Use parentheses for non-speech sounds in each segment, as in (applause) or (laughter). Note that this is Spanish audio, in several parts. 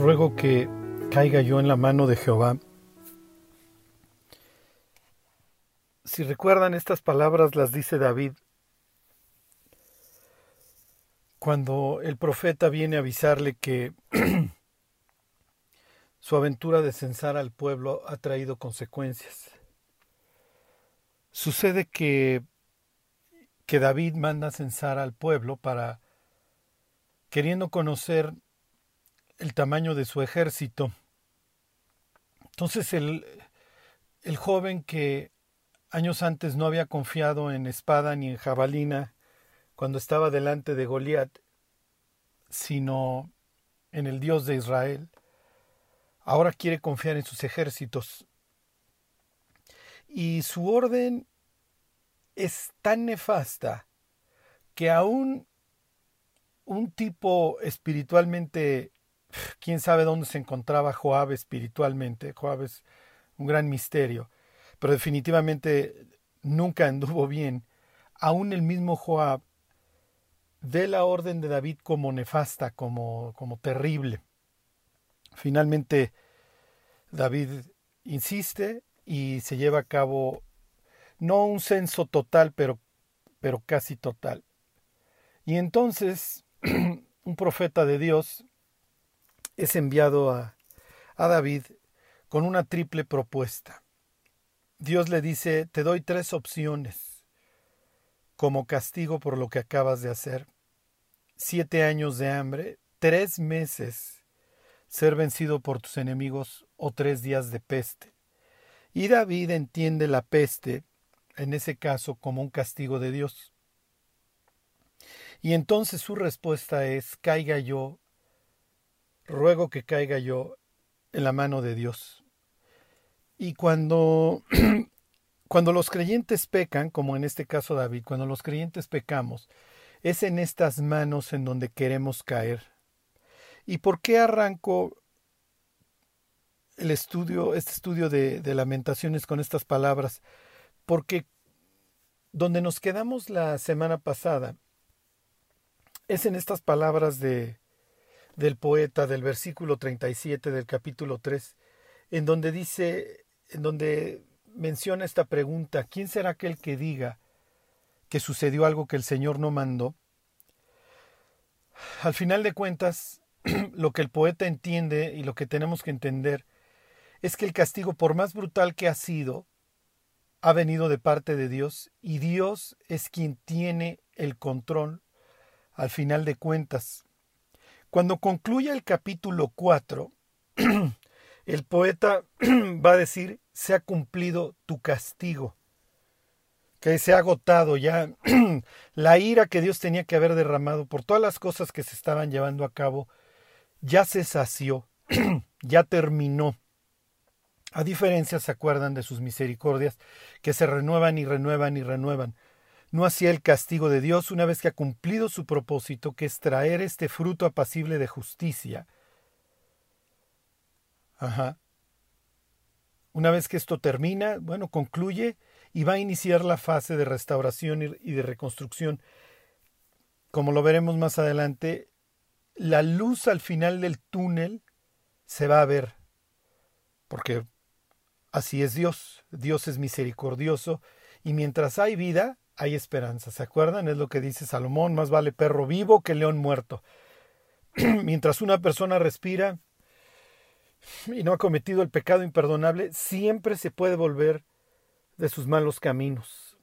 ruego que caiga yo en la mano de Jehová. Si recuerdan estas palabras las dice David cuando el profeta viene a avisarle que (clears throat) su aventura de censar al pueblo ha traído consecuencias. Sucede que, que David manda a censar al pueblo para, queriendo conocer el tamaño de su ejército. Entonces el, el joven que años antes no había confiado en espada ni en jabalina cuando estaba delante de Goliat, sino en el Dios de Israel, ahora quiere confiar en sus ejércitos. Y su orden es tan nefasta que aún un tipo espiritualmente quién sabe dónde se encontraba Joab espiritualmente. Joab es un gran misterio, pero definitivamente nunca anduvo bien. Aún el mismo Joab ve la orden de David como nefasta, como, como terrible. Finalmente, David insiste y se lleva a cabo no un censo total, pero, pero casi total. Y entonces (clears throat) un profeta de Dios es enviado a, a David con una triple propuesta. Dios le dice, te doy tres opciones como castigo por lo que acabas de hacer. Siete años de hambre, tres meses ser vencido por tus enemigos o tres días de peste. Y David entiende la peste, en ese caso, como un castigo de Dios. Y entonces su respuesta es, caiga yo ruego que caiga yo en la mano de Dios. Y cuando, (clears throat) cuando los creyentes pecan, como en este caso David, cuando los creyentes pecamos, es en estas manos en donde queremos caer. ¿Y por qué arranco el estudio, este estudio de, de lamentaciones con estas palabras? Porque donde nos quedamos la semana pasada es en estas palabras de, del poeta del versículo 37 del capítulo 3, en donde dice, en donde menciona esta pregunta, ¿quién será aquel que diga que sucedió algo que el Señor no mandó? Al final de cuentas, (clears throat) lo que el poeta entiende y lo que tenemos que entender es que el castigo, por más brutal que ha sido, ha venido de parte de Dios y Dios es quien tiene el control al final de cuentas. Cuando concluya el capítulo 4, (clears throat) el poeta (clears throat) va a decir, se ha cumplido tu castigo, que se ha agotado ya (clears throat) la ira que Dios tenía que haber derramado por todas las cosas que se estaban llevando a cabo, ya se sació, ya terminó. A diferencia, se acuerdan de sus misericordias, que se renuevan y renuevan y renuevan no hacía el castigo de Dios una vez que ha cumplido su propósito, que es traer este fruto apacible de justicia. Ajá. Una vez que esto termina, bueno, concluye y va a iniciar la fase de restauración y de reconstrucción. Como lo veremos más adelante, la luz al final del túnel se va a ver, porque así es Dios. Dios es misericordioso y mientras hay vida, hay esperanza. ¿Se acuerdan? Es lo que dice Salomón, más vale perro vivo que león muerto. (clears throat) Mientras una persona respira y no ha cometido el pecado imperdonable, siempre se puede volver de sus malos caminos.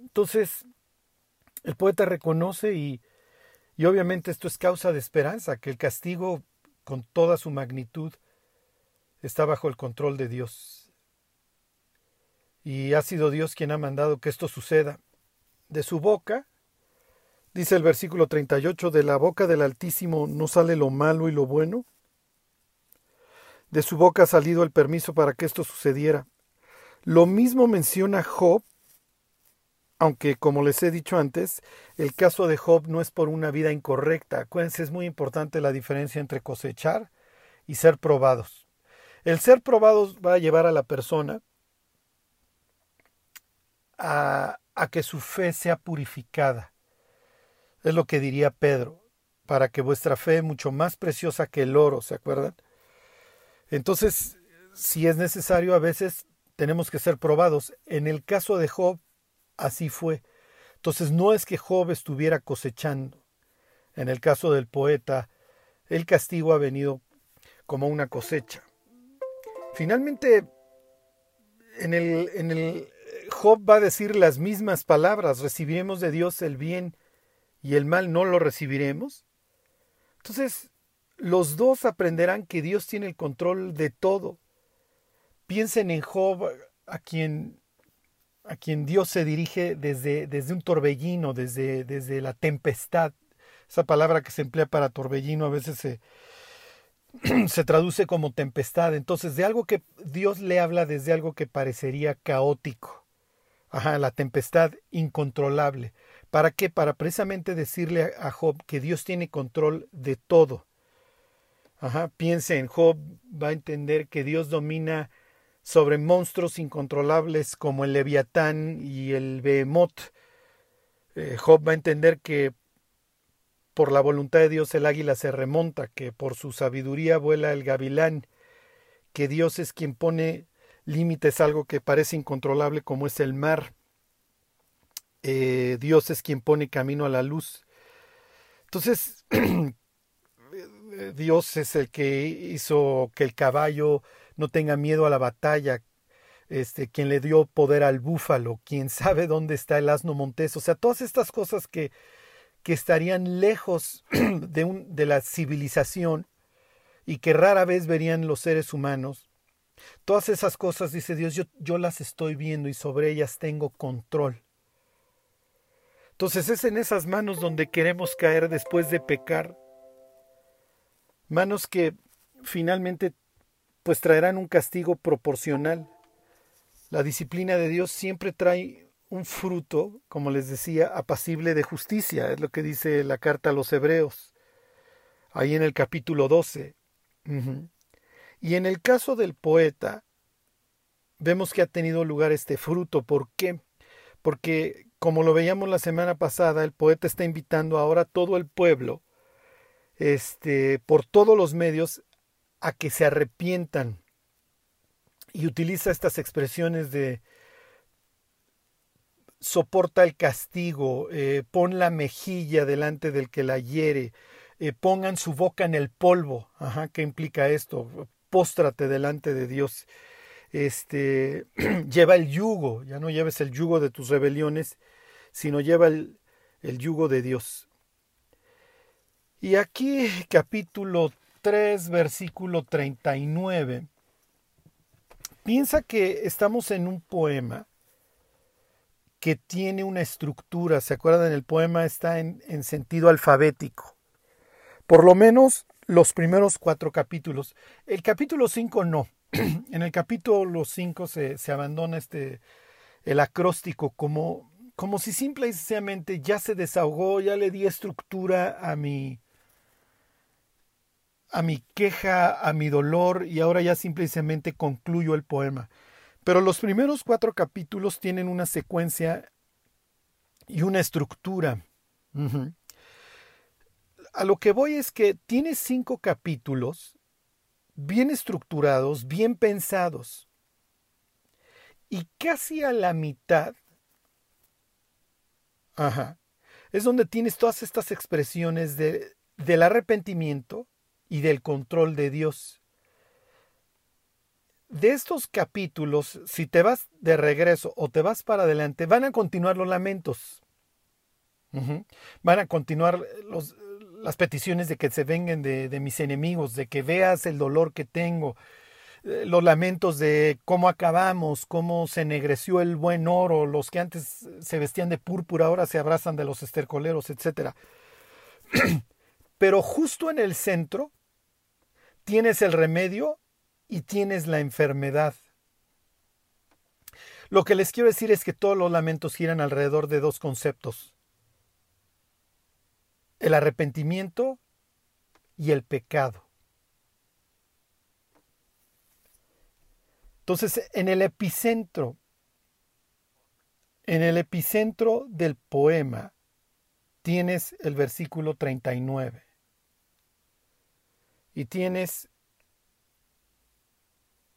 Entonces, el poeta reconoce y, y obviamente esto es causa de esperanza, que el castigo con toda su magnitud está bajo el control de Dios y ha sido Dios quien ha mandado que esto suceda. De su boca, dice el versículo 38, de la boca del Altísimo no sale lo malo y lo bueno. De su boca ha salido el permiso para que esto sucediera. Lo mismo menciona Job, aunque como les he dicho antes, el caso de Job no es por una vida incorrecta. Acuérdense, es muy importante la diferencia entre cosechar y ser probados. El ser probados va a llevar a la persona a, que su fe sea purificada. Es lo que diría Pedro. para que vuestra fe, mucho más preciosa que el oro, ¿se acuerdan? Entonces, si es necesario, a veces tenemos que ser probados. En el caso de Job, así fue. Entonces, no es que Job estuviera cosechando. En el caso del poeta, el castigo ha venido como una cosecha. Finalmente, en el, en el Job va a decir las mismas palabras, recibiremos de Dios el bien y el mal no lo recibiremos. Entonces, los dos aprenderán que Dios tiene el control de todo. Piensen en Job, a quien, a quien Dios se dirige desde, desde un torbellino, desde, desde la tempestad. Esa palabra que se emplea para torbellino a veces se, (clears throat) se traduce como tempestad. Entonces, de algo que Dios le habla desde algo que parecería caótico. Ajá, la tempestad incontrolable. ¿Para qué? Para precisamente decirle a Job que Dios tiene control de todo. Ajá, piense en Job, va a entender que Dios domina sobre monstruos incontrolables como el Leviatán y el Behemoth. Eh, Job va a entender que por la voluntad de Dios el águila se remonta, que por su sabiduría vuela el gavilán, que Dios es quien pone límites algo que parece incontrolable como es el mar. Eh, Dios es quien pone camino a la luz. Entonces, (clears throat) Dios es el que hizo que el caballo no tenga miedo a la batalla, este, quien le dio poder al búfalo, quien sabe dónde está el asno montés, o sea, todas estas cosas que que estarían lejos (clears throat) de, un, de la civilización y que rara vez verían los seres humanos. Todas esas cosas, dice Dios, yo, yo las estoy viendo y sobre ellas tengo control. Entonces es en esas manos donde queremos caer después de pecar. Manos que finalmente pues traerán un castigo proporcional. La disciplina de Dios siempre trae un fruto, como les decía, apacible de justicia, es lo que dice la carta a los hebreos, ahí en el capítulo 12. Y en el caso del poeta, vemos que ha tenido lugar este fruto. ¿Por qué? Porque, como lo veíamos la semana pasada, el poeta está invitando ahora a todo el pueblo, este, por todos los medios, a que se arrepientan. Y utiliza estas expresiones de, soporta el castigo, eh, pon la mejilla delante del que la hiere, eh, pongan su boca en el polvo. Ajá, ¿qué implica esto? Póstrate delante de Dios. Este, (clears throat) lleva el yugo, ya no lleves el yugo de tus rebeliones, sino lleva el, el yugo de Dios. Y aquí capítulo 3, versículo 39. Piensa que estamos en un poema que tiene una estructura. ¿Se acuerdan? El poema está en, sentido alfabético. Por lo menos los primeros cuatro capítulos. El capítulo 5 no. (clears throat) en el capítulo 5 se, se, abandona este, el acróstico como, como si simple y sencillamente ya se desahogó, ya le di estructura a mi, a mi queja, a mi dolor y ahora ya simplemente concluyo el poema. Pero los primeros cuatro capítulos tienen una secuencia y una estructura. A lo que voy es que tiene cinco capítulos bien estructurados, bien pensados. Y casi a la mitad, es donde tienes todas estas expresiones de, del arrepentimiento y del control de Dios de estos capítulos, si te vas de regreso o te vas para adelante, van a continuar los lamentos. Van a continuar los, las peticiones de que se vengan de, mis enemigos, de que veas el dolor que tengo, eh, los lamentos de cómo acabamos, cómo se ennegreció el buen oro, los que antes se vestían de púrpura ahora se abrazan de los estercoleros, etc. (clears throat) Pero justo en el centro tienes el remedio y tienes la enfermedad. Lo que les quiero decir es que todos los lamentos giran alrededor de dos conceptos. El arrepentimiento y el pecado. Entonces, en el epicentro, en el epicentro del poema, tienes el versículo 39. y tienes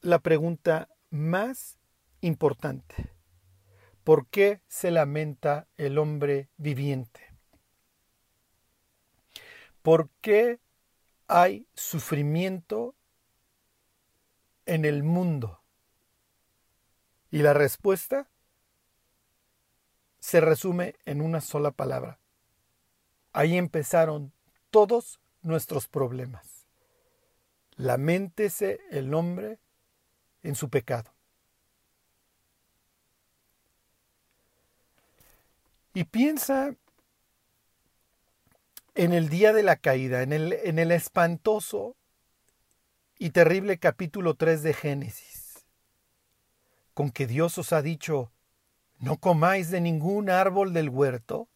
la pregunta más importante. ¿Por qué se lamenta el hombre viviente? ¿Por qué hay sufrimiento en el mundo? Y la respuesta se resume en una sola palabra. Ahí empezaron todos nuestros problemas. Laméntese el hombre en su pecado. Y piensa en el día de la caída, en el, en el espantoso y terrible capítulo 3 de Génesis, con que Dios os ha dicho, no comáis de ningún árbol del huerto,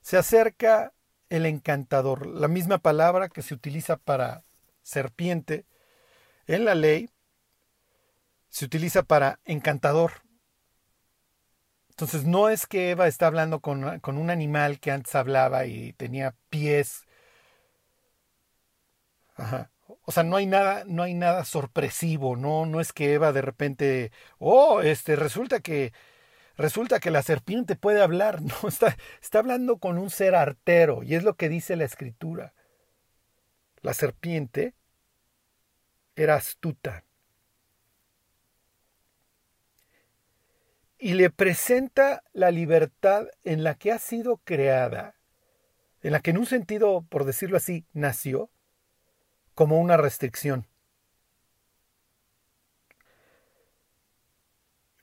se acerca el encantador, la misma palabra que se utiliza para serpiente en la ley, se utiliza para encantador. Entonces no es que Eva está hablando con, con, un animal que antes hablaba y tenía pies. Ajá. O sea, no hay nada, no hay nada sorpresivo, no, no es que Eva de repente, oh, este, resulta que, resulta que la serpiente puede hablar, (laughs) no, está, está hablando con un ser artero, y es lo que dice la escritura. La serpiente era astuta. Y le presenta la libertad en la que ha sido creada, en la que en un sentido, por decirlo así, nació, como una restricción.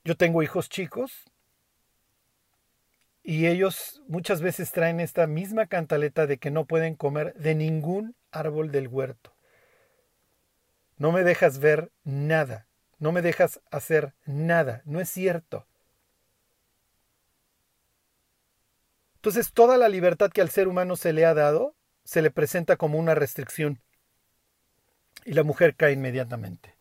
Yo tengo hijos chicos y ellos muchas veces traen esta misma cantaleta de que no pueden comer de ningún árbol del huerto. No me dejas ver nada, no me dejas hacer nada, no es cierto. Entonces toda la libertad que al ser humano se le ha dado se le presenta como una restricción. Y la mujer cae inmediatamente.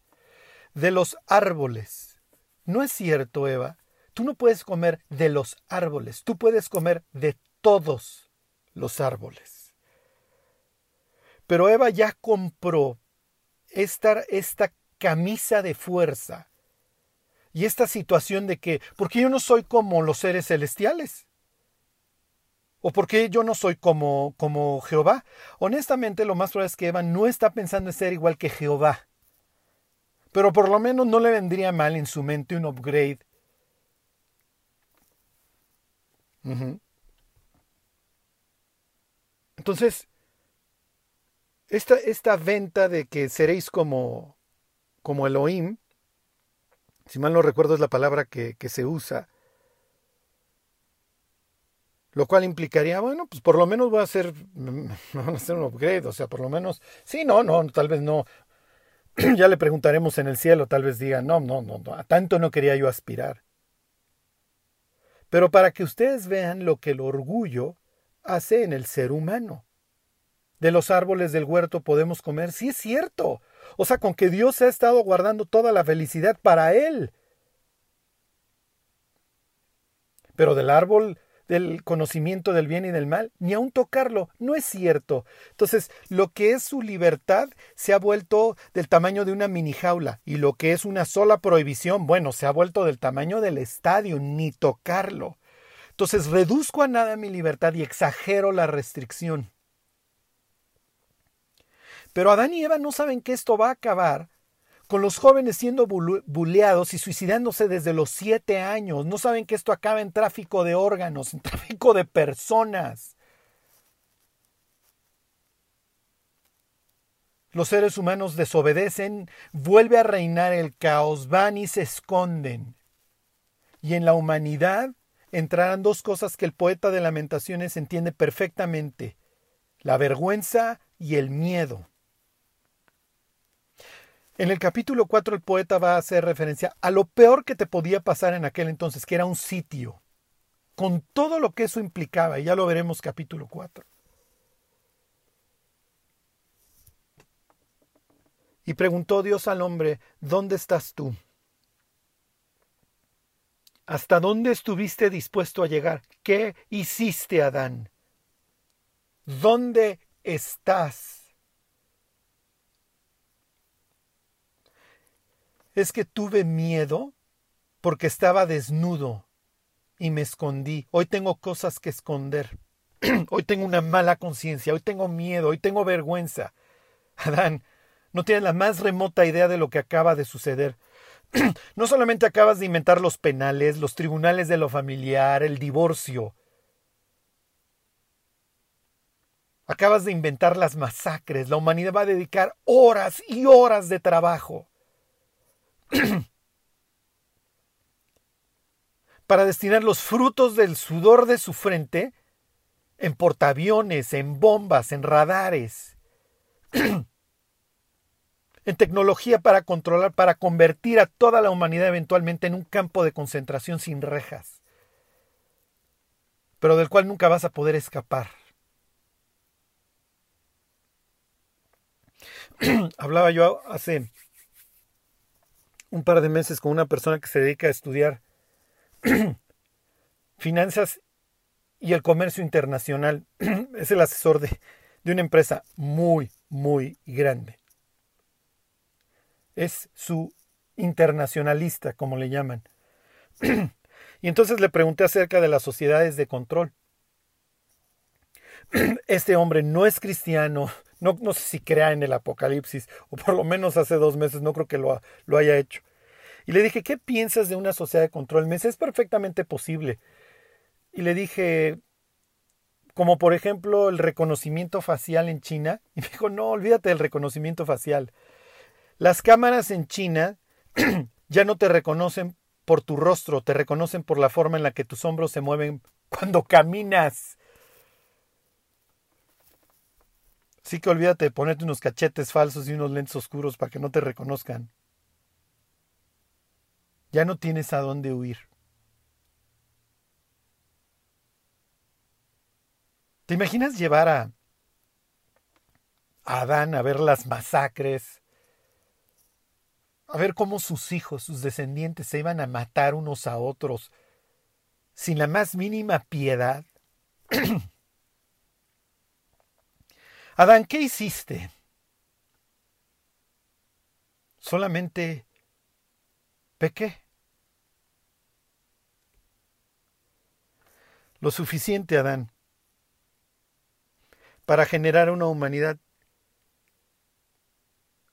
De los árboles. No es cierto, Eva. Tú no puedes comer de los árboles. Tú puedes comer de todos los árboles. Pero Eva ya compró esta, esta camisa de fuerza y esta situación de que, porque yo no soy como los seres celestiales. ¿O por qué yo no soy como, como Jehová? Honestamente, lo más probable es que Eva no está pensando en ser igual que Jehová. Pero por lo menos no le vendría mal en su mente un upgrade. Entonces, esta, esta, venta de que seréis como, como Elohim, si mal no recuerdo es la palabra que, que se usa, lo cual implicaría, bueno, pues por lo menos voy a hacer, (laughs) a hacer un upgrade, o sea, por lo menos, sí, no, no, tal vez no, (clears throat) ya le preguntaremos en el cielo, tal vez diga, no, no, no, no, a tanto no quería yo aspirar. Pero para que ustedes vean lo que el orgullo hace en el ser humano. De los árboles del huerto podemos comer, sí es cierto. O sea, con que Dios ha estado guardando toda la felicidad para Él. Pero del árbol del conocimiento del bien y del mal, ni aun tocarlo. No es cierto. Entonces, lo que es su libertad se ha vuelto del tamaño de una mini jaula y lo que es una sola prohibición, bueno, se ha vuelto del tamaño del estadio, ni tocarlo. Entonces, reduzco a nada mi libertad y exagero la restricción. Pero Adán y Eva no saben que esto va a acabar con los jóvenes siendo buleados y suicidándose desde los siete años. No saben que esto acaba en tráfico de órganos, en (laughs) tráfico de personas. Los seres humanos desobedecen, vuelve a reinar el caos, van y se esconden. Y en la humanidad entrarán dos cosas que el poeta de lamentaciones entiende perfectamente, la vergüenza y el miedo. En el capítulo 4 el poeta va a hacer referencia a lo peor que te podía pasar en aquel entonces, que era un sitio, con todo lo que eso implicaba, y ya lo veremos capítulo 4. Y preguntó Dios al hombre, ¿dónde estás tú? ¿Hasta dónde estuviste dispuesto a llegar? ¿Qué hiciste, Adán? ¿Dónde estás? Es que tuve miedo porque estaba desnudo y me escondí. Hoy tengo cosas que esconder. (clears throat) hoy tengo una mala conciencia, hoy tengo miedo, hoy tengo vergüenza. Adán, no tienes la más remota idea de lo que acaba de suceder. (clears throat) no solamente acabas de inventar los penales, los tribunales de lo familiar, el divorcio. Acabas de inventar las masacres. La humanidad va a dedicar horas y horas de trabajo (clears throat) para destinar los frutos del sudor de su frente en portaaviones, en bombas, en radares, (clears throat) en tecnología para controlar, para convertir a toda la humanidad eventualmente en un campo de concentración sin rejas, pero del cual nunca vas a poder escapar. (clears throat) Hablaba yo hace un par de meses con una persona que se dedica a estudiar (clears throat) finanzas y el comercio internacional. (clears throat) es el asesor de, de una empresa muy, muy grande. Es su internacionalista, como le llaman. (clears throat) y entonces le pregunté acerca de las sociedades de control. Este hombre no es cristiano, no, no sé si crea en el apocalipsis, o por lo menos hace dos meses no creo que lo, lo haya hecho. Y le dije, ¿qué piensas de una sociedad de control? Me dice, es perfectamente posible. Y le dije, como por ejemplo el reconocimiento facial en China. (laughs) Y me dijo, no, olvídate del reconocimiento facial. Las cámaras en China (clears throat) ya no te reconocen por tu rostro, te reconocen por la forma en la que tus hombros se mueven cuando caminas. Así que olvídate de ponerte unos cachetes falsos y unos lentes oscuros para que no te reconozcan. Ya no tienes a dónde huir. ¿Te imaginas llevar a, Adán a ver las masacres? A ver cómo sus hijos, sus descendientes se iban a matar unos a otros sin la más mínima piedad. (clears throat) Adán, ¿qué hiciste? Solamente pequé. lo suficiente, Adán, para generar una humanidad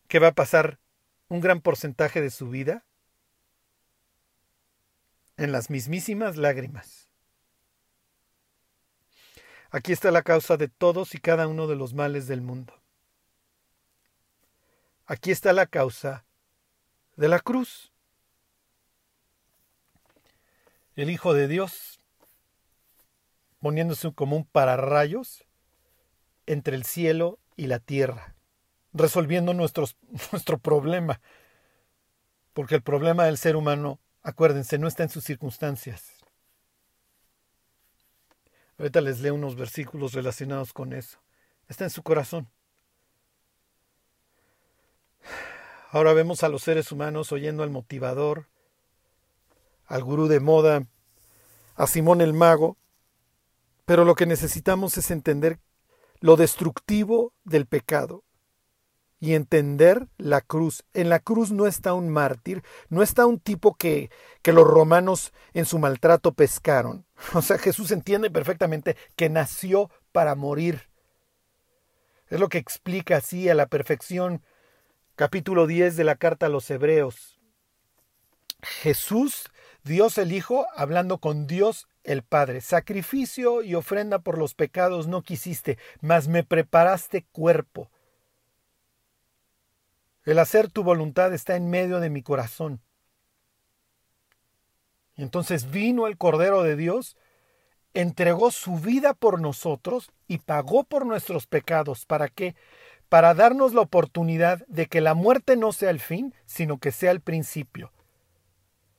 que va a pasar un gran porcentaje de su vida en las mismísimas lágrimas. Aquí está la causa de todos y cada uno de los males del mundo. Aquí está la causa de la cruz. El Hijo de Dios poniéndose como un pararrayos entre el cielo y la tierra, resolviendo (laughs) nuestro problema. Porque el problema del ser humano, acuérdense, no está en sus circunstancias. Ahorita les leo unos versículos relacionados con eso. Está en su corazón. Ahora vemos a los seres humanos oyendo al motivador, al gurú de moda, a Simón el mago, pero lo que necesitamos es entender lo destructivo del pecado y entender la cruz. En la cruz no está un mártir, no está un tipo que, que los romanos en su maltrato pescaron. (laughs) O sea, Jesús entiende perfectamente que nació para morir. Es lo que explica así a la perfección capítulo 10 de la carta a los hebreos. Jesús, Dios el Hijo, hablando con Dios el Padre, sacrificio y ofrenda por los pecados no quisiste, mas me preparaste cuerpo. El hacer tu voluntad está en medio de mi corazón. Entonces vino el Cordero de Dios, entregó su vida por nosotros y pagó por nuestros pecados. ¿Para qué? Para darnos la oportunidad de que la muerte no sea el fin, sino que sea el principio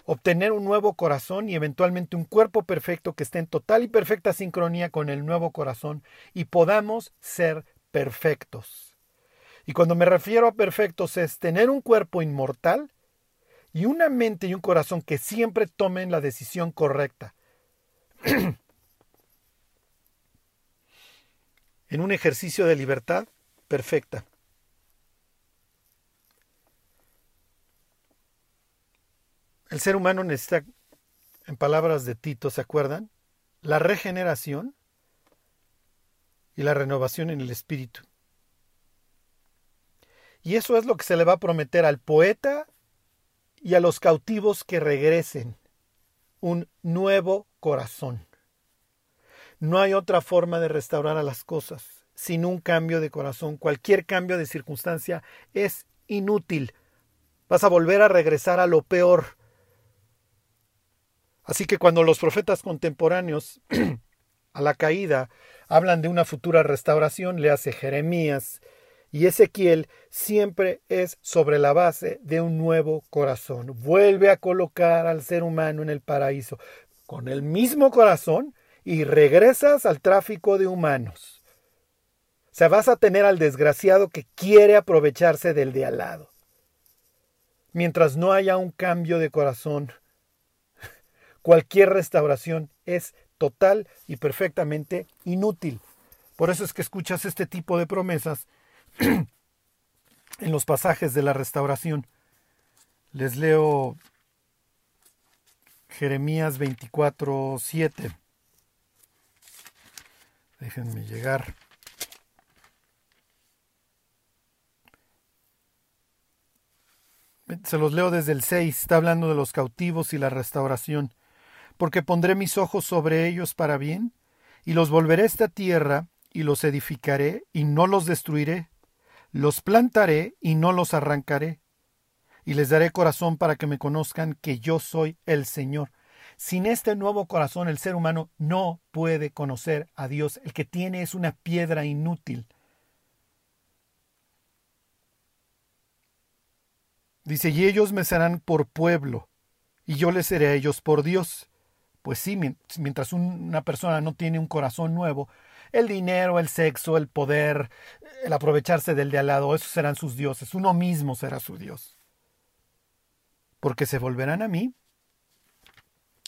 obtener un nuevo corazón y eventualmente un cuerpo perfecto que esté en total y perfecta sincronía con el nuevo corazón y podamos ser perfectos. Y cuando me refiero a perfectos es tener un cuerpo inmortal y una mente y un corazón que siempre tomen la decisión correcta. (clears throat) en un ejercicio de libertad perfecta. El ser humano necesita, en palabras de Tito, ¿se acuerdan? La regeneración y la renovación en el espíritu. Y eso es lo que se le va a prometer al poeta y a los cautivos que regresen. Un nuevo corazón. No hay otra forma de restaurar a las cosas sin un cambio de corazón. Cualquier cambio de circunstancia es inútil. Vas a volver a regresar a lo peor. Así que cuando los profetas contemporáneos (clears throat) a la caída hablan de una futura restauración, le hace Jeremías y Ezequiel, siempre es sobre la base de un nuevo corazón. Vuelve a colocar al ser humano en el paraíso con el mismo corazón y regresas al tráfico de humanos. O sea, vas a tener al desgraciado que quiere aprovecharse del de al lado. Mientras no haya un cambio de corazón, (laughs) cualquier restauración es total y perfectamente inútil. Por eso es que escuchas este tipo de promesas (clears throat) en los pasajes de la restauración. Les leo Jeremías 24, 7. Déjenme llegar. Se los leo desde el 6, está hablando de los cautivos y la restauración. Porque pondré mis ojos sobre ellos para bien, y los volveré a esta tierra, y los edificaré, y no los destruiré. Los plantaré, y no los arrancaré. Y les daré corazón para que me conozcan que yo soy el Señor. Sin este nuevo corazón el ser humano no puede conocer a Dios. El que tiene es una piedra inútil. Dice, y ellos me serán por pueblo, y yo les seré a ellos por Dios. Pues sí, mientras una persona no tiene un corazón nuevo, el dinero, el sexo, el poder, el aprovecharse del de al lado, esos serán sus dioses. Uno mismo será su Dios. Porque se volverán a mí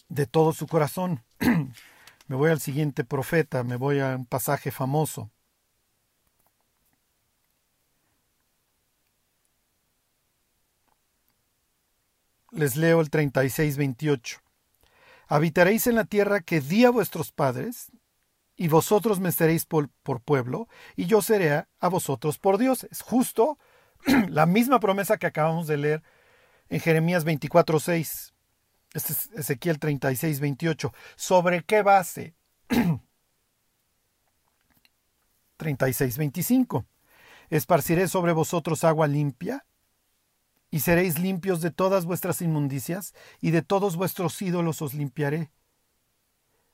de todo su corazón. (clears throat) me voy al siguiente profeta, me voy a un pasaje famoso. Les leo el 36-28. Habitaréis en la tierra que di a vuestros padres, y vosotros me seréis por, pueblo, y yo seré a vosotros por Dios. Es justo (clears throat) la misma promesa que acabamos de leer en Jeremías 24:6. Este es Ezequiel 36, 28. ¿Sobre qué base? 36, 25. Esparciré sobre vosotros agua limpia, y seréis limpios de todas vuestras inmundicias, y de todos vuestros ídolos os limpiaré.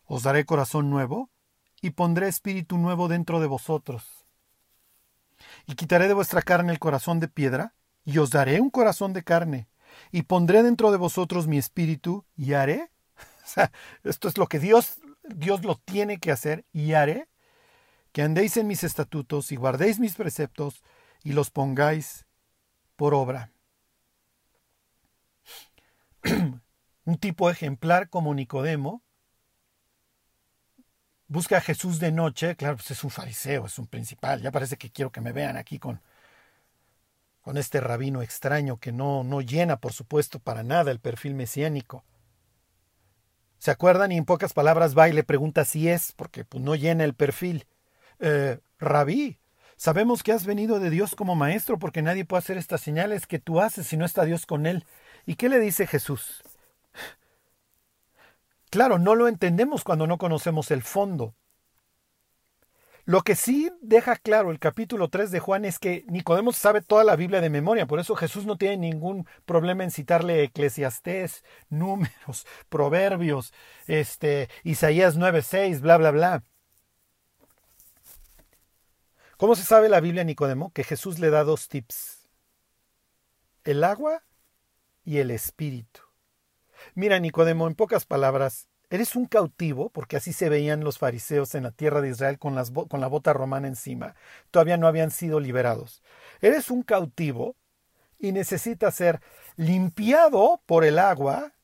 Os daré corazón nuevo, y pondré espíritu nuevo dentro de vosotros. Y quitaré de vuestra carne el corazón de piedra, y os daré un corazón de carne, y pondré dentro de vosotros mi espíritu y haré. (laughs) Esto es lo que Dios, Dios lo tiene que hacer y haré que andéis en mis estatutos y guardéis mis preceptos y los pongáis por obra. (clears throat) Un tipo ejemplar como Nicodemo busca a Jesús de noche, claro, pues es un fariseo, es un principal, ya parece que quiero que me vean aquí con, con este rabino extraño que no, no llena, por supuesto, para nada el perfil mesiánico. ¿Se acuerdan? Y en pocas palabras va y le pregunta si es, porque pues, no llena el perfil. Eh, rabí, sabemos que has venido de Dios como maestro, porque nadie puede hacer estas señales que tú haces si no está Dios con él. ¿Y qué le dice Jesús? Claro, no lo entendemos cuando no conocemos el fondo. Lo que sí deja claro el capítulo 3 de Juan es que Nicodemo sabe toda la Biblia de memoria, por eso Jesús no tiene ningún problema en citarle Eclesiastés, (laughs) números, proverbios, este, Isaías 9:6, bla bla bla. ¿Cómo se sabe la Biblia Nicodemo? Que Jesús le da dos tips. El agua y el espíritu. Mira, Nicodemo, en pocas palabras, Eres un cautivo, porque así se veían los fariseos en la tierra de Israel con, la bota romana encima. Todavía no habían sido liberados. Eres un cautivo y necesitas ser limpiado por el agua.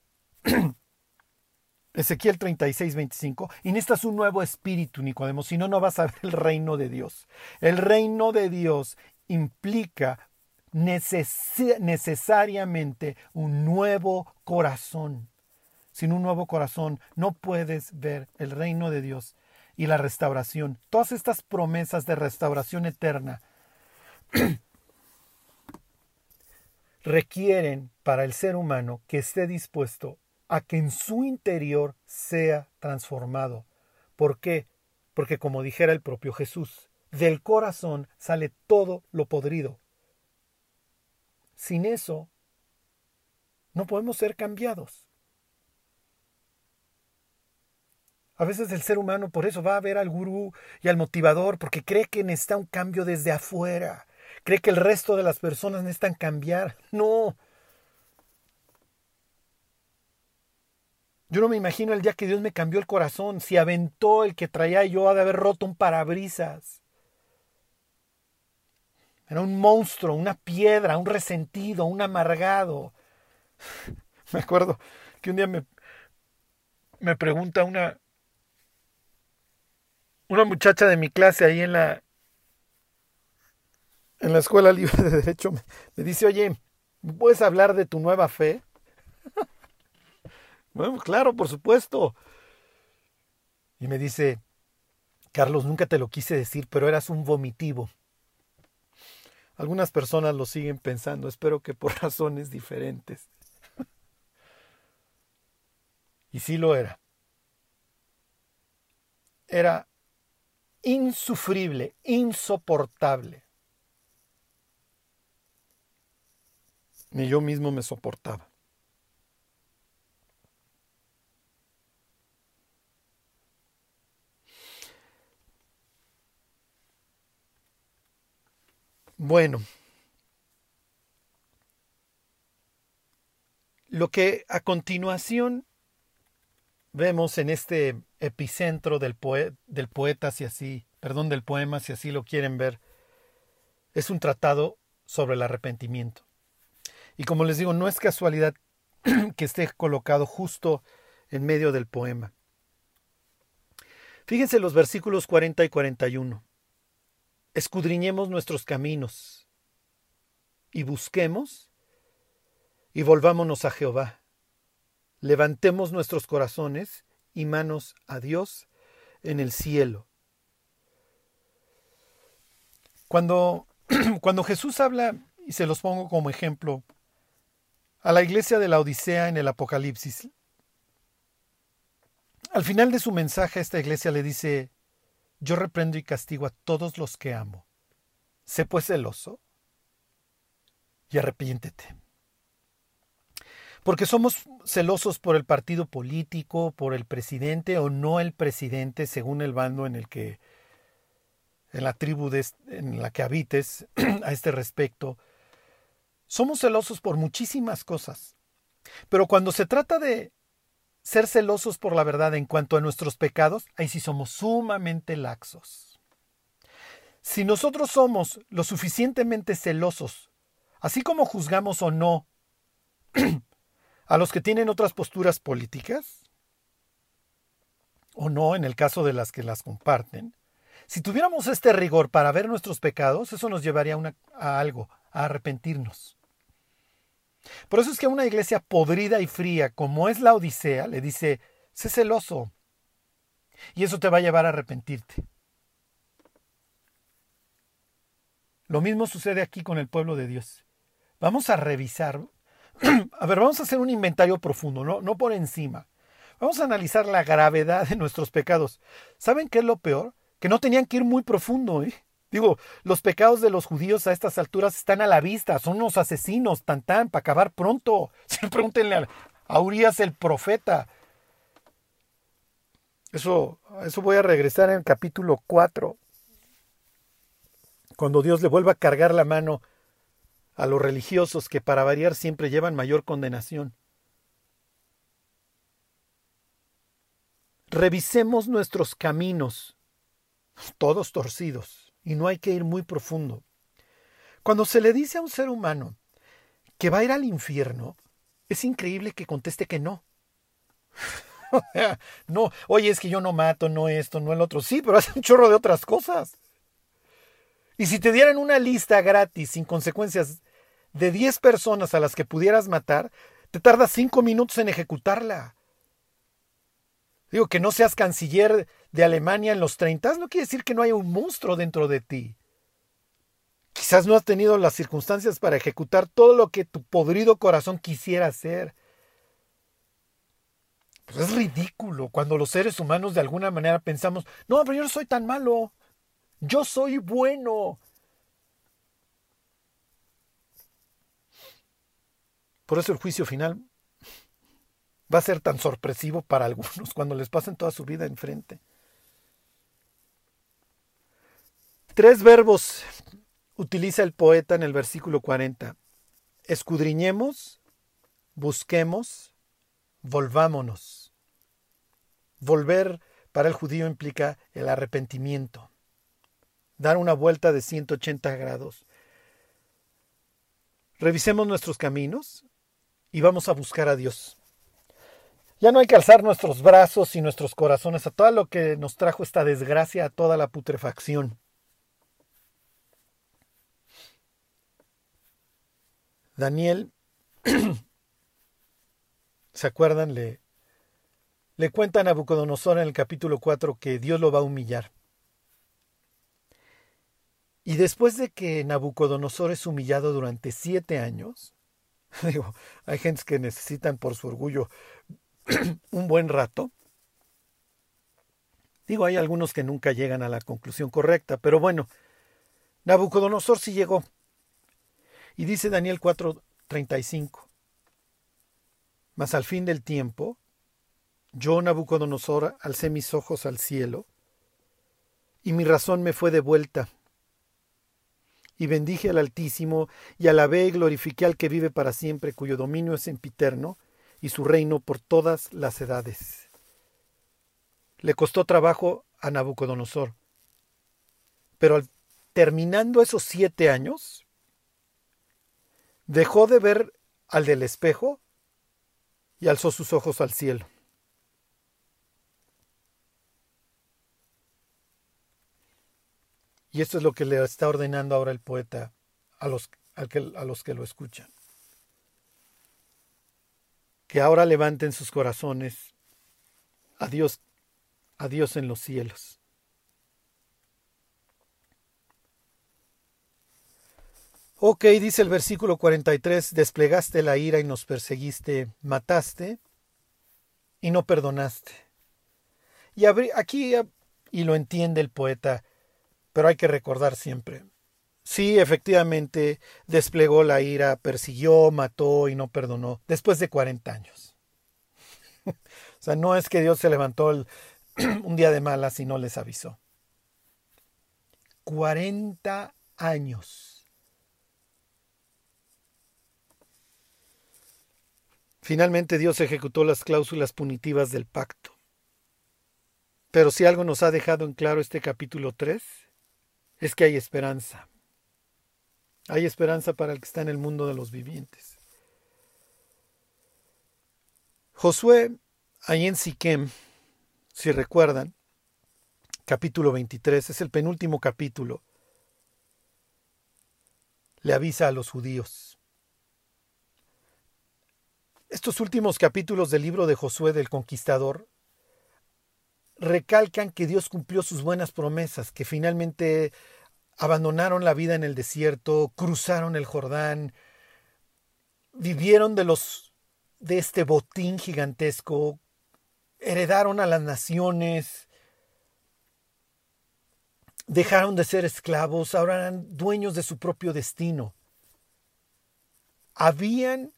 (clears throat) Ezequiel 36, 25. Y necesitas un nuevo espíritu, Nicodemo, si no, no vas a ver el reino de Dios. El reino de Dios implica necesariamente un nuevo corazón. Sin un nuevo corazón no puedes ver el reino de Dios y la restauración. Todas estas promesas de restauración eterna (clears throat) requieren para el ser humano que esté dispuesto a que en su interior sea transformado. ¿Por qué? Porque como dijera el propio Jesús, del corazón sale todo lo podrido. Sin eso, no podemos ser cambiados. A veces el ser humano por eso va a ver al gurú y al motivador porque cree que necesita un cambio desde afuera. Cree que el resto de las personas necesitan cambiar. No. Yo no me imagino el día que Dios me cambió el corazón, si aventó el que traía yo ha de haber roto un parabrisas. Era un monstruo, una piedra, un resentido, un amargado. (laughs) Me acuerdo que un día me, me pregunta una, una muchacha de mi clase ahí en la, en la Escuela Libre de Derecho, me, me dice, oye, ¿puedes hablar de tu nueva fe? (laughs) bueno, claro, por supuesto. Y me dice, Carlos, nunca te lo quise decir, pero eras un vomitivo. Algunas personas lo siguen pensando, espero que por (laughs) razones diferentes. (laughs) y sí lo era. Era insufrible, insoportable. Ni yo mismo me soportaba. Bueno, lo que a continuación vemos en este epicentro del, del poeta, si así, perdón, del poema, si así lo quieren ver, es un tratado sobre el arrepentimiento. Y como les digo, no es casualidad (clears throat) que esté colocado justo en medio del poema. Fíjense los versículos 40 y 41 escudriñemos nuestros caminos y busquemos y volvámonos a Jehová. Levantemos nuestros corazones y manos a Dios en el cielo. Cuando, (clears throat) cuando Jesús habla, y se los pongo como ejemplo, a la iglesia de la Odisea en el Apocalipsis, al final de su mensaje esta iglesia le dice, yo reprendo y castigo a todos los que amo. Sé pues celoso y arrepiéntete. Porque somos celosos por el partido político, por el presidente o no el presidente, según el bando en el que, en la tribu en la que habites (clears throat) a este respecto. Somos celosos por muchísimas cosas. Pero cuando se trata de ser celosos por la verdad en cuanto a nuestros pecados, ahí sí somos sumamente laxos. Si nosotros somos lo suficientemente celosos, así como juzgamos o no (clears throat) a los que tienen otras posturas políticas, o no en el caso de las que las comparten, si tuviéramos este rigor para ver nuestros pecados, eso nos llevaría a, a algo, a arrepentirnos. Por eso es que a una iglesia podrida y fría como es la Odisea le dice, sé celoso. Y eso te va a llevar a arrepentirte. Lo mismo sucede aquí con el pueblo de Dios. Vamos a revisar, (clears throat) a ver, vamos a hacer un inventario profundo, no, no por encima. Vamos a analizar la gravedad de nuestros pecados. ¿Saben qué es lo peor? Que no tenían que ir muy profundo, ¿eh? Digo, los pecados de los judíos a estas alturas están a la vista, son unos asesinos, tan tan, para acabar pronto. (laughs) pregúntenle a Urias el profeta. Eso, eso voy a regresar en el capítulo 4, cuando Dios le vuelva a cargar la mano a los religiosos que para variar siempre llevan mayor condenación. Revisemos nuestros caminos, todos torcidos y no hay que ir muy profundo. Cuando se le dice a un ser humano que va a ir al infierno, es increíble que conteste que no. (laughs) no, oye, es que yo no mato, no esto, no el otro. Sí, pero hace un chorro de otras cosas. Y si te dieran una lista gratis, sin consecuencias, de 10 personas a las que pudieras matar, te tardas 5 minutos en ejecutarla. Digo, que no seas canciller de Alemania en los 30 no quiere decir que no haya un monstruo dentro de ti. Quizás no has tenido las circunstancias para ejecutar todo lo que tu podrido corazón quisiera hacer. Pues es ridículo cuando los seres humanos de alguna manera pensamos, no, pero yo no soy tan malo, yo soy bueno. Por eso el juicio final va a ser tan sorpresivo para (laughs) algunos cuando les pasen toda su vida enfrente. Tres verbos utiliza el poeta en el versículo 40. Escudriñemos, busquemos, volvámonos. Volver para el judío implica el arrepentimiento, dar una vuelta de 180 grados. Revisemos nuestros caminos y vamos a buscar a Dios. Ya no hay que alzar nuestros brazos y nuestros corazones a todo lo que nos trajo esta desgracia, a toda la putrefacción. Daniel, (clears throat) ¿se acuerdan? Le, le cuenta a Nabucodonosor en el capítulo 4 que Dios lo va a humillar. Y después de que Nabucodonosor es humillado durante siete años, (laughs) digo, hay gentes que necesitan por su orgullo (clears throat) un buen rato. Digo, hay algunos que nunca llegan a la conclusión correcta, pero bueno, Nabucodonosor sí llegó. Y dice Daniel 4:35, mas al fin del tiempo, yo, Nabucodonosor, alcé mis ojos al cielo, y mi razón me fue devuelta. Y bendije al Altísimo, y alabé y glorifiqué al que vive para siempre, cuyo dominio es sempiterno, y su reino por todas las edades. Le costó trabajo a Nabucodonosor. Pero al, terminando esos siete años, Dejó de ver al del espejo y alzó sus ojos al cielo. Y esto es lo que le está ordenando ahora el poeta a los, que, a los que lo escuchan. Que ahora levanten sus corazones a Dios, a Dios en los cielos. Ok, dice el versículo 43, desplegaste la ira y nos perseguiste, mataste y no perdonaste. Y aquí, y lo entiende el poeta, pero hay que recordar siempre. Sí, efectivamente, desplegó la ira, persiguió, mató y no perdonó, después de 40 años. (laughs) o sea, no es que Dios se levantó (clears throat) un día de malas y no les avisó. 40 años. Finalmente Dios ejecutó las cláusulas punitivas del pacto. Pero si algo nos ha dejado en claro este capítulo 3, es que hay esperanza. Hay esperanza para el que está en el mundo de los vivientes. Josué, ahí en Siquem, si recuerdan, capítulo 23, es el penúltimo capítulo, le avisa a los judíos. Estos últimos capítulos del libro de Josué del Conquistador recalcan que Dios cumplió sus buenas promesas, que finalmente abandonaron la vida en el desierto, cruzaron el Jordán, vivieron de los de este botín gigantesco, heredaron a las naciones, dejaron de ser esclavos, ahora eran dueños de su propio destino. Habían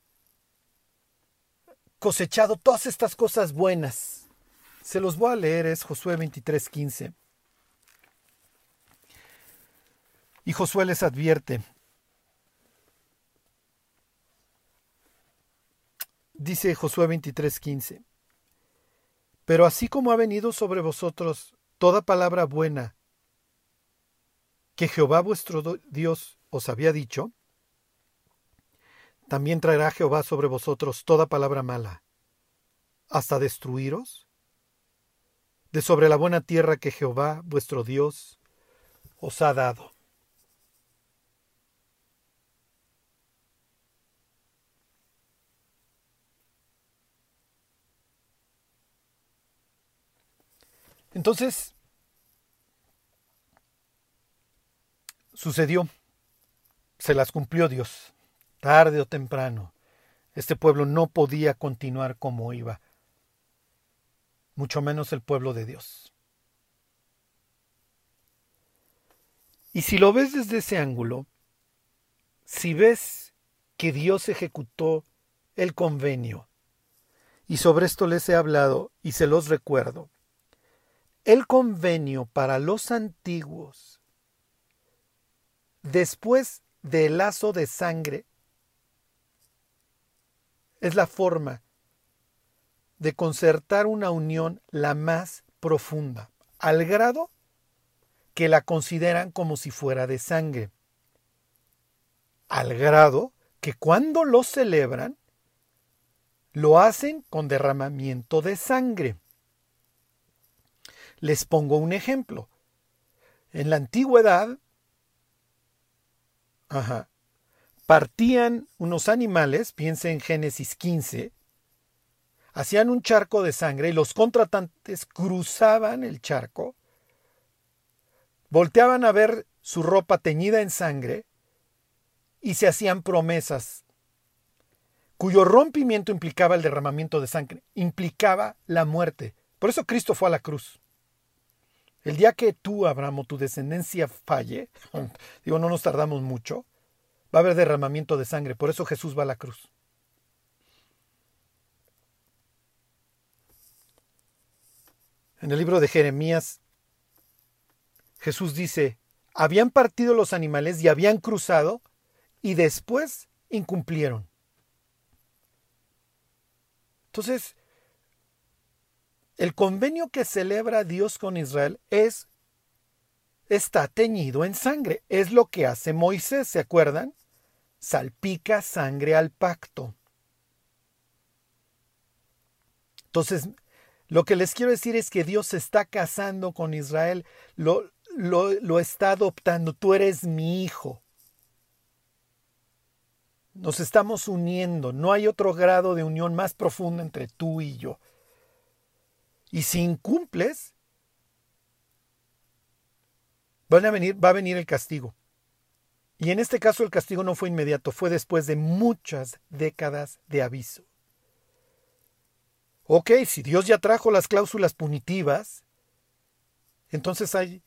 cosechado todas estas cosas buenas. Se los voy a leer, es Josué 23:15. Y Josué les advierte. Dice Josué 23:15. Pero así como ha venido sobre vosotros toda palabra buena que Jehová vuestro Dios os había dicho, también traerá Jehová sobre vosotros toda palabra mala, hasta destruiros. De sobre la buena tierra que Jehová, vuestro Dios, os ha dado. Entonces, sucedió, se las cumplió Dios tarde o temprano. Este pueblo no podía continuar como iba, mucho menos el pueblo de Dios. Y si lo ves desde ese ángulo, si ves que Dios ejecutó el convenio, y sobre esto les he hablado y se los recuerdo, el convenio para los antiguos, después del lazo de sangre, es la forma de concertar una unión la más profunda, al grado que la consideran como si fuera de sangre, al grado que cuando lo celebran, lo hacen con derramamiento de sangre. Les pongo un ejemplo. En la antigüedad, partían unos animales, piense en Génesis 15, hacían un charco de sangre y los contratantes cruzaban el charco volteaban a ver su ropa teñida en sangre y se hacían promesas cuyo rompimiento implicaba el derramamiento de sangre, implicaba la muerte. Por eso Cristo fue a la cruz. El día que tú, Abraham, tu descendencia falle, (laughs) digo, no nos tardamos mucho, va a haber derramamiento de sangre. Por eso Jesús va a la cruz. En el libro de Jeremías Jesús dice, habían partido los animales y habían cruzado y después incumplieron. Entonces, el convenio que celebra Dios con Israel es está teñido en sangre. Es lo que hace Moisés, ¿se acuerdan? Salpica sangre al pacto. Entonces, lo que les quiero decir es que Dios se está casando con Israel. Lo, lo, está adoptando, tú eres mi hijo. Nos estamos uniendo, no hay otro grado de unión más profunda entre tú y yo. Y si incumples, va a venir el castigo. Y en este caso el castigo no fue inmediato, fue después de muchas décadas de aviso. Ok, si Dios ya trajo las cláusulas punitivas, entonces hay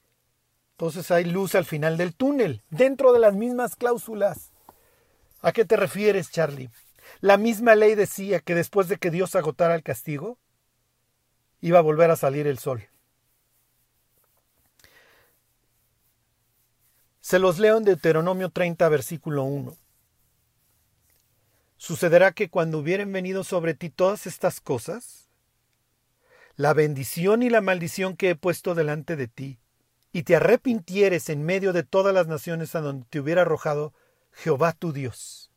entonces hay luz al final del túnel, dentro de las mismas cláusulas. ¿A qué te refieres, Charlie? La misma ley decía que después de que Dios agotara el castigo, iba a volver a salir el sol. Se los leo en Deuteronomio 30, versículo 1. Sucederá que cuando hubieren venido sobre ti todas estas cosas, la bendición y la maldición que he puesto delante de ti, y te arrepintieres en medio de todas las naciones a donde te hubiera arrojado Jehová tu Dios.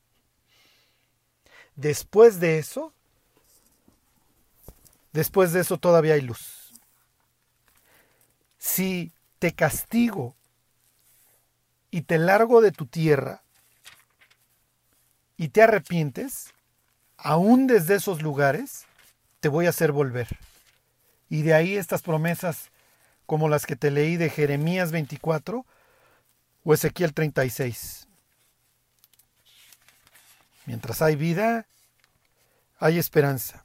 Después de eso, después de eso todavía hay luz. Si te castigo y te largo de tu tierra y te arrepientes, aún desde esos lugares, te voy a hacer volver. Y de ahí estas promesas como las que te leí de Jeremías 24 o Ezequiel 36. Mientras hay vida, hay esperanza.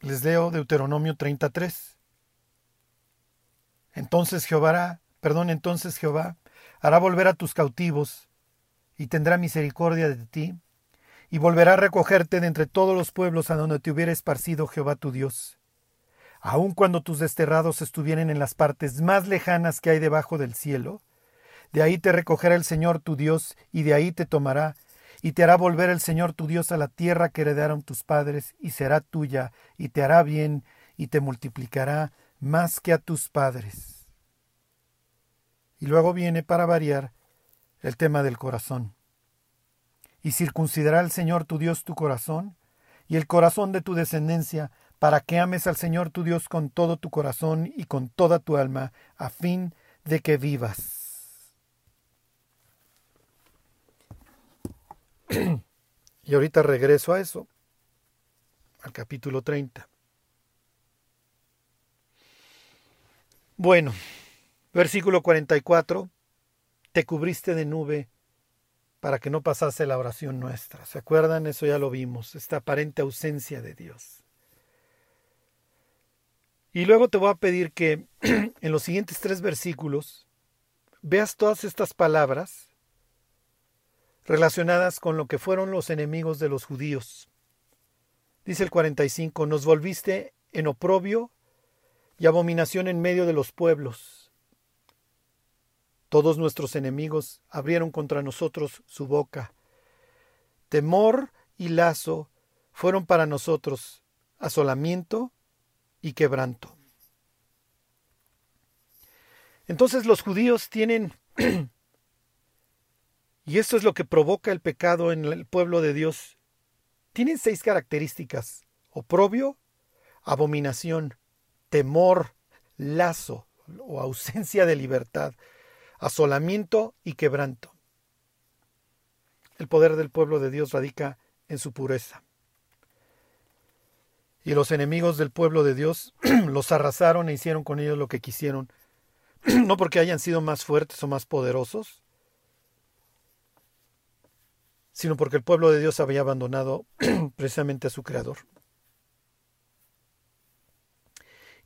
Les leo Deuteronomio 33. Entonces Jehová perdón, entonces Jehová hará volver a tus cautivos y tendrá misericordia de ti y volverá a recogerte de entre todos los pueblos a donde te hubiera esparcido Jehová tu Dios. Aun cuando tus desterrados estuvieren en las partes más lejanas que hay debajo del cielo, de ahí te recogerá el Señor tu Dios, y de ahí te tomará, y te hará volver el Señor tu Dios a la tierra que heredaron tus padres, y será tuya, y te hará bien, y te multiplicará más que a tus padres. Y luego viene, para variar, el tema del corazón y circuncidará el Señor tu Dios tu corazón y el corazón de tu descendencia, para que ames al Señor tu Dios con todo tu corazón y con toda tu alma, a fin de que vivas. (clears throat) y ahorita regreso a eso. al capítulo 30. Bueno, versículo 44, te cubriste de nube para que no pasase la oración nuestra. ¿Se acuerdan? Eso ya lo vimos, esta aparente ausencia de Dios. Y luego te voy a pedir que (clears throat) en los siguientes tres versículos veas todas estas palabras relacionadas con lo que fueron los enemigos de los judíos. Dice el 45, nos volviste en oprobio y abominación en medio de los pueblos. Todos nuestros enemigos abrieron contra nosotros su boca. Temor y lazo fueron para nosotros asolamiento y quebranto. Entonces los judíos tienen, (clears throat) y esto es lo que provoca el pecado en el pueblo de Dios, tienen seis características, oprobio, abominación, temor, lazo o ausencia de libertad, asolamiento y quebranto. El poder del pueblo de Dios radica en su pureza. Y los enemigos del pueblo de Dios (clears throat) los arrasaron e hicieron con ellos lo que quisieron, (clears throat) no porque hayan sido más fuertes o más poderosos, sino porque el pueblo de Dios había abandonado (clears throat) precisamente a su Creador.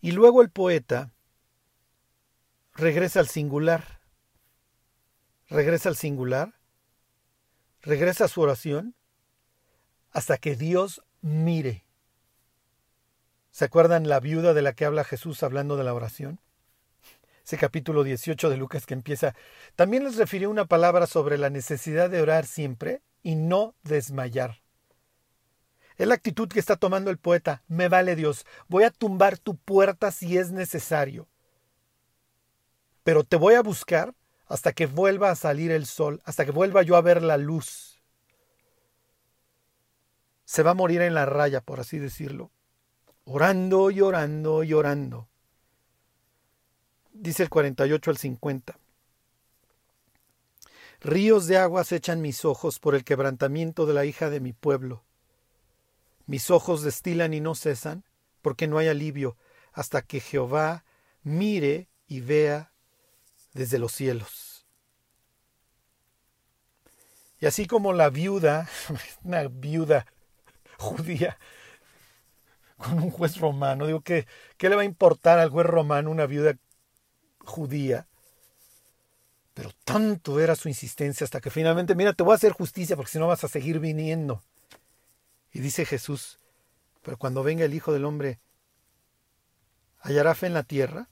Y luego el poeta regresa al singular, regresa al singular, regresa a su oración, hasta que Dios mire. ¿Se acuerdan la viuda de la que habla Jesús hablando de la oración? Ese capítulo 18 de Lucas que empieza. También les refirió una palabra sobre la necesidad de orar siempre y no desmayar. Es la actitud que está tomando el poeta. Me vale Dios, voy a tumbar tu puerta si es necesario. Pero te voy a buscar hasta que vuelva a salir el sol, hasta que vuelva yo a ver la luz. Se va a morir en la raya, por así decirlo orando y orando y orando. Dice el 48 al 50. Ríos de aguas echan mis ojos por el quebrantamiento de la hija de mi pueblo. Mis ojos destilan y no cesan, porque no hay alivio, hasta que Jehová mire y vea desde los cielos. Y así como la viuda, (laughs) una viuda judía, con un juez romano. Digo, ¿qué, ¿qué le va a importar al juez romano una viuda judía? Pero tanto era su insistencia hasta que finalmente, mira, te voy a hacer justicia porque si no vas a seguir viniendo. Y dice Jesús, pero cuando venga el Hijo del Hombre, ¿hallará fe en la tierra?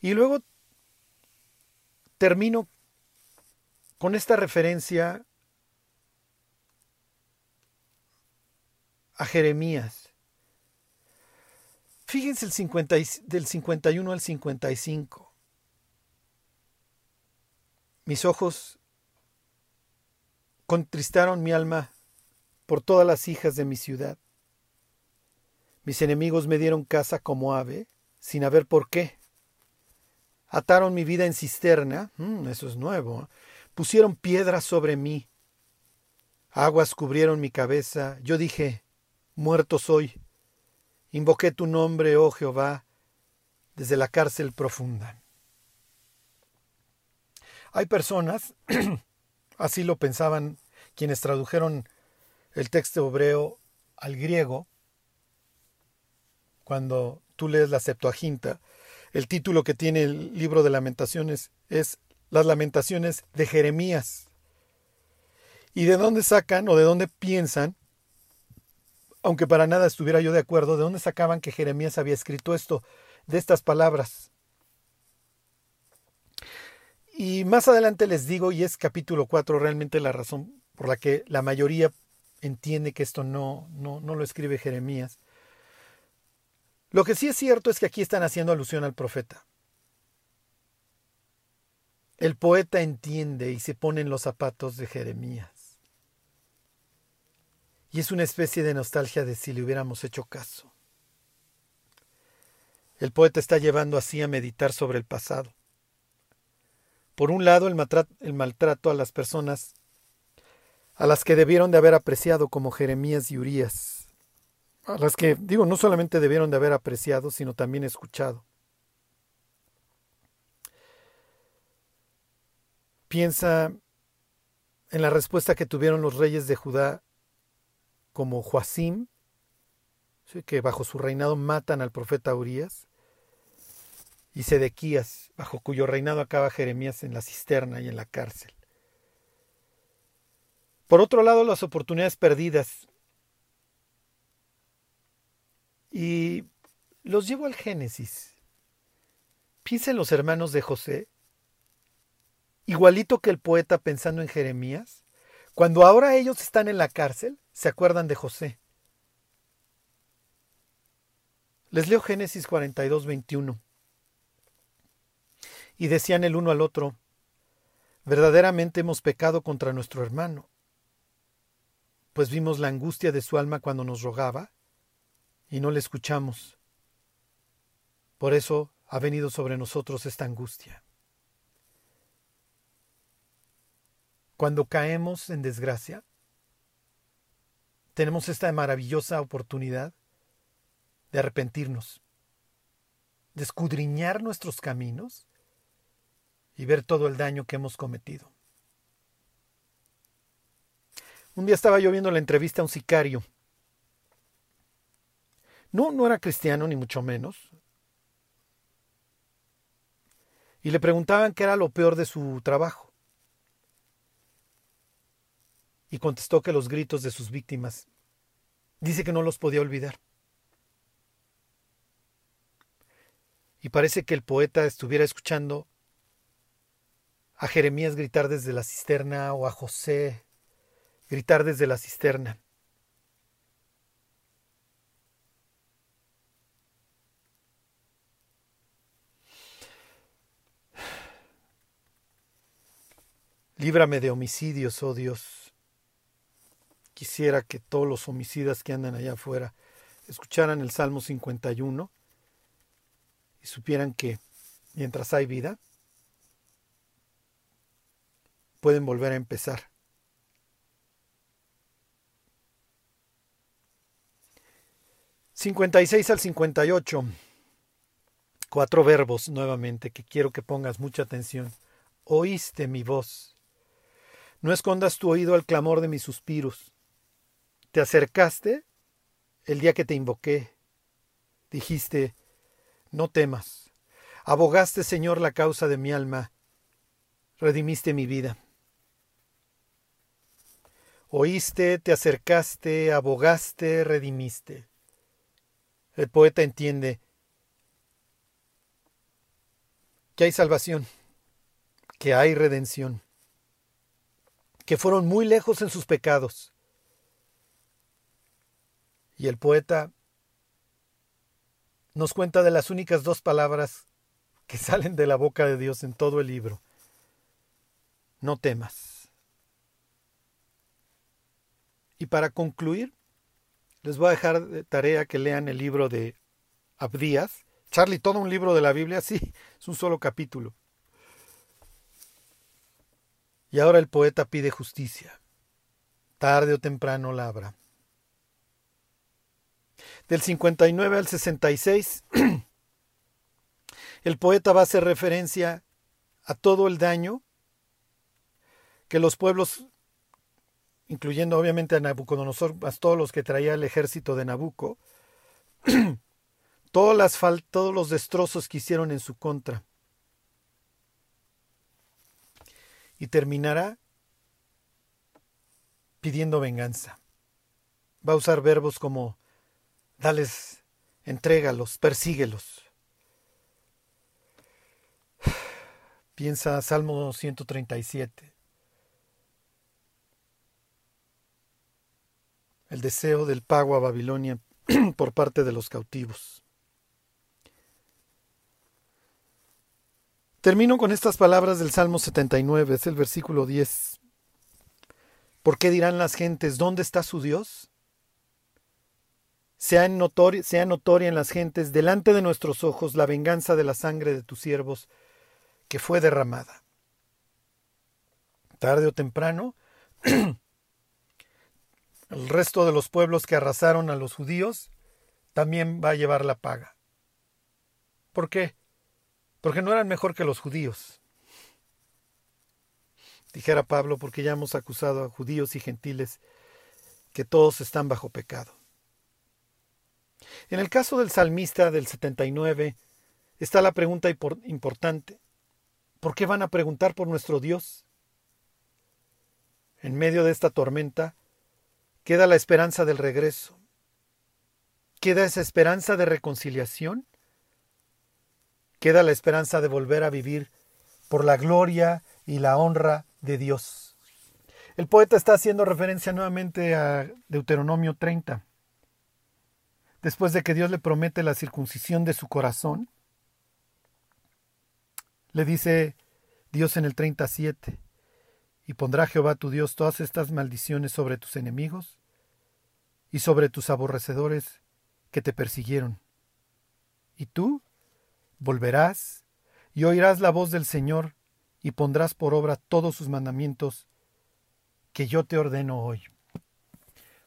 Y luego termino con esta referencia a Jeremías. Fíjense el 50, del 51 al 55. Mis ojos contristaron mi alma por todas las hijas de mi ciudad. Mis enemigos me dieron casa como ave, sin haber por qué. Ataron mi vida en cisterna, mm, eso es nuevo. ¿eh? Pusieron piedras sobre mí. Aguas cubrieron mi cabeza. Yo dije, muerto soy. Invoqué tu nombre, oh Jehová, desde la cárcel profunda. Hay personas, (clears throat) así lo pensaban quienes tradujeron el texto hebreo al griego, cuando tú lees la Septuaginta, el título que tiene el libro de lamentaciones es Las lamentaciones de Jeremías. ¿Y de dónde sacan o de dónde piensan aunque para nada estuviera yo de acuerdo, ¿de dónde sacaban que Jeremías había escrito esto, de estas palabras? Y más adelante les digo, y es capítulo 4 realmente la razón por la que la mayoría entiende que esto no, no, no lo escribe Jeremías. Lo que sí es cierto es que aquí están haciendo alusión al profeta. El poeta entiende y se pone en los zapatos de Jeremías. Y es una especie de nostalgia de si le hubiéramos hecho caso. El poeta está llevando así a meditar sobre el pasado. Por un lado, el maltrato, a las personas a las que debieron de haber apreciado como Jeremías y Urías, a las que, digo, no solamente debieron de haber apreciado, sino también escuchado. Piensa en la respuesta que tuvieron los reyes de Judá como Joacim, que bajo su reinado matan al profeta Urías, y Sedequías, bajo cuyo reinado acaba Jeremías en la cisterna y en la cárcel. Por otro lado, las oportunidades perdidas. Y los llevo al Génesis. Piensa en los hermanos de José, igualito que el poeta pensando en Jeremías. Cuando ahora ellos están en la cárcel, se acuerdan de José. Les leo Génesis 42, 21. Y decían el uno al otro, verdaderamente hemos pecado contra nuestro hermano, pues vimos la angustia de su alma cuando nos rogaba, y no le escuchamos. Por eso ha venido sobre nosotros esta angustia. Cuando caemos en desgracia, tenemos esta maravillosa oportunidad de arrepentirnos, de escudriñar nuestros caminos y ver todo el daño que hemos cometido. Un día estaba yo viendo la entrevista a un sicario. No, no era cristiano, ni mucho menos. Y le preguntaban qué era lo peor de su trabajo. Y contestó que los gritos de sus víctimas. Dice que no los podía olvidar. y parece que el poeta estuviera escuchando a Jeremías gritar desde la cisterna o a José gritar desde la cisterna. Líbrame de homicidios, oh Dios. Quisiera que todos los homicidas que andan allá afuera escucharan el Salmo 51 y supieran que mientras hay vida, pueden volver a empezar. ...56 al 58... ...cuatro verbos nuevamente... ...que quiero que pongas mucha atención... ...oíste mi voz... ...no escondas tu oído al clamor de mis suspiros... ...te acercaste... ...el día que te invoqué... ...dijiste... No temas. Abogaste, Señor, la causa de mi alma. Redimiste mi vida. Oíste, te acercaste, abogaste, redimiste. El poeta entiende que hay salvación, que hay redención, que fueron muy lejos en sus pecados. Y el poeta nos cuenta de las únicas dos palabras que (laughs) salen de la boca de Dios en todo el libro. No temas. Y para concluir, les voy a dejar de tarea que lean el libro de Abdías. Charlie, todo un libro de la Biblia, (laughs) sí, es un solo capítulo. Y ahora el poeta pide justicia. Tarde o temprano la habrá. Del 59 al 66, (clears throat) el poeta va a hacer referencia a todo el daño que los pueblos, incluyendo obviamente a Nabucodonosor, a todos los que traía el ejército de Nabucco, (clears throat) todas las todos los destrozos que hicieron en su contra. Y terminará pidiendo venganza. Va a usar verbos como Dales, entrégalos, persíguelos. (sighs) Piensa Salmo 137. El deseo del pago a Babilonia (clears throat) por parte de los cautivos. Termino con estas palabras del Salmo 79, es el versículo 10. ¿Por qué dirán las gentes, ¿dónde está su Dios? sea notoria, en las gentes delante de nuestros ojos la venganza de la sangre de tus siervos que fue derramada. Tarde o temprano, (clears throat) el resto de los pueblos que arrasaron a los judíos también va a llevar la paga. ¿Por qué? Porque no eran mejor que los judíos. Dijera Pablo, porque ya hemos acusado a judíos y gentiles que todos están bajo pecado. En el caso del salmista del 79 está la pregunta importante. ¿Por qué van a preguntar por nuestro Dios? En medio de esta tormenta queda la esperanza del regreso. Queda esa esperanza de reconciliación. Queda la esperanza de volver a vivir por la gloria y la honra de Dios. El poeta está haciendo referencia nuevamente a Deuteronomio 30 después de que Dios le promete la circuncisión de su corazón, le dice Dios en el 37, y pondrá Jehová tu Dios todas estas maldiciones sobre tus enemigos y sobre tus aborrecedores que te persiguieron. Y tú volverás y oirás la voz del Señor y pondrás por obra todos sus mandamientos que yo te ordeno hoy.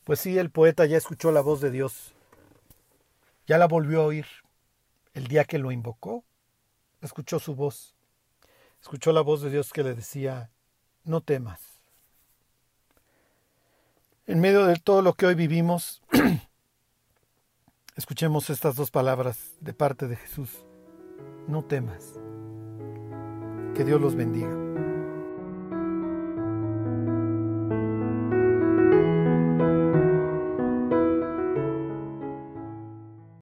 Pues sí, el poeta ya escuchó la voz de Dios ya la volvió a oír. El día que lo invocó, escuchó su voz. Escuchó la voz de Dios que le decía, no temas. En medio de todo lo que hoy vivimos, (clears throat) escuchemos estas dos palabras de parte de Jesús. No temas. Que Dios los bendiga.